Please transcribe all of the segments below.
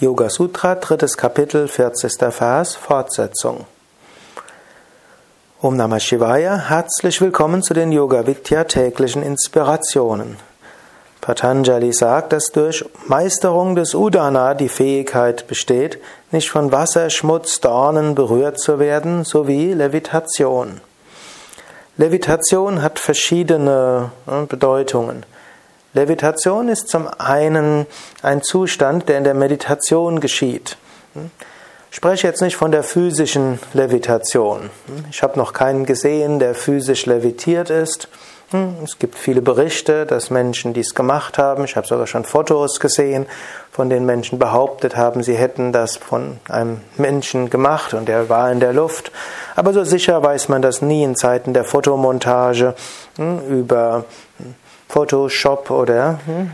Yoga Sutra, drittes Kapitel, 40. Vers, Fortsetzung. Om Namah Shivaya, herzlich willkommen zu den Yoga Vidya täglichen Inspirationen. Patanjali sagt, dass durch Meisterung des Udana die Fähigkeit besteht, nicht von Wasser, Schmutz, Dornen berührt zu werden, sowie Levitation. Levitation hat verschiedene äh, Bedeutungen. Levitation ist zum einen ein Zustand, der in der Meditation geschieht. Ich spreche jetzt nicht von der physischen Levitation. Ich habe noch keinen gesehen, der physisch levitiert ist. Es gibt viele Berichte, dass Menschen dies gemacht haben. Ich habe sogar schon Fotos gesehen, von denen Menschen behauptet haben, sie hätten das von einem Menschen gemacht und der war in der Luft. Aber so sicher weiß man das nie in Zeiten der Fotomontage hm, über Photoshop oder hm,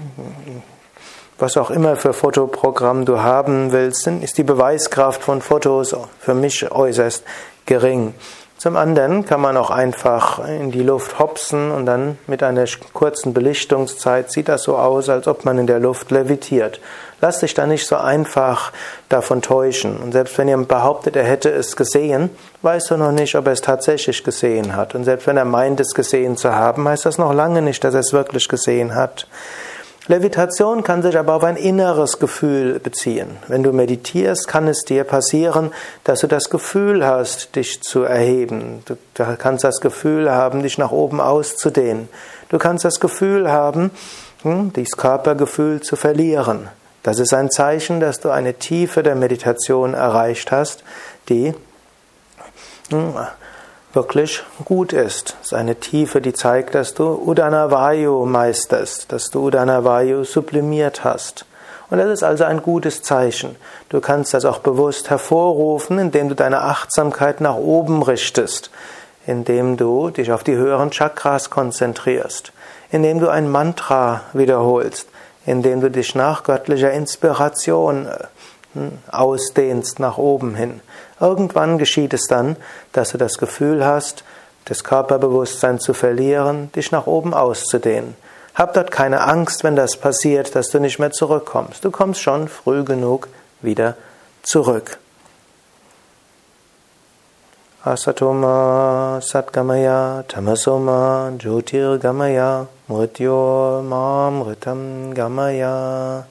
was auch immer für Fotoprogramm du haben willst, ist die Beweiskraft von Fotos für mich äußerst gering. Zum anderen kann man auch einfach in die Luft hopsen und dann mit einer kurzen Belichtungszeit sieht das so aus, als ob man in der Luft levitiert. Lass dich da nicht so einfach davon täuschen. Und selbst wenn jemand behauptet, er hätte es gesehen, weißt du noch nicht, ob er es tatsächlich gesehen hat. Und selbst wenn er meint, es gesehen zu haben, heißt das noch lange nicht, dass er es wirklich gesehen hat. Levitation kann sich aber auf ein inneres Gefühl beziehen. Wenn du meditierst, kann es dir passieren, dass du das Gefühl hast, dich zu erheben. Du kannst das Gefühl haben, dich nach oben auszudehnen. Du kannst das Gefühl haben, hm, dieses Körpergefühl zu verlieren. Das ist ein Zeichen, dass du eine Tiefe der Meditation erreicht hast, die hm, wirklich gut ist. Es ist eine Tiefe, die zeigt, dass du Udana Vayu meisterst, dass du Udana Vayu sublimiert hast. Und das ist also ein gutes Zeichen. Du kannst das auch bewusst hervorrufen, indem du deine Achtsamkeit nach oben richtest, indem du dich auf die höheren Chakras konzentrierst, indem du ein Mantra wiederholst, indem du dich nach göttlicher Inspiration ausdehnst nach oben hin. Irgendwann geschieht es dann, dass du das Gefühl hast, das Körperbewusstsein zu verlieren, dich nach oben auszudehnen. Hab dort keine Angst, wenn das passiert, dass du nicht mehr zurückkommst. Du kommst schon früh genug wieder zurück. Asatoma Satgamaya Tamasoma Jyotirgamaya Mrityor Mamritam Gamaya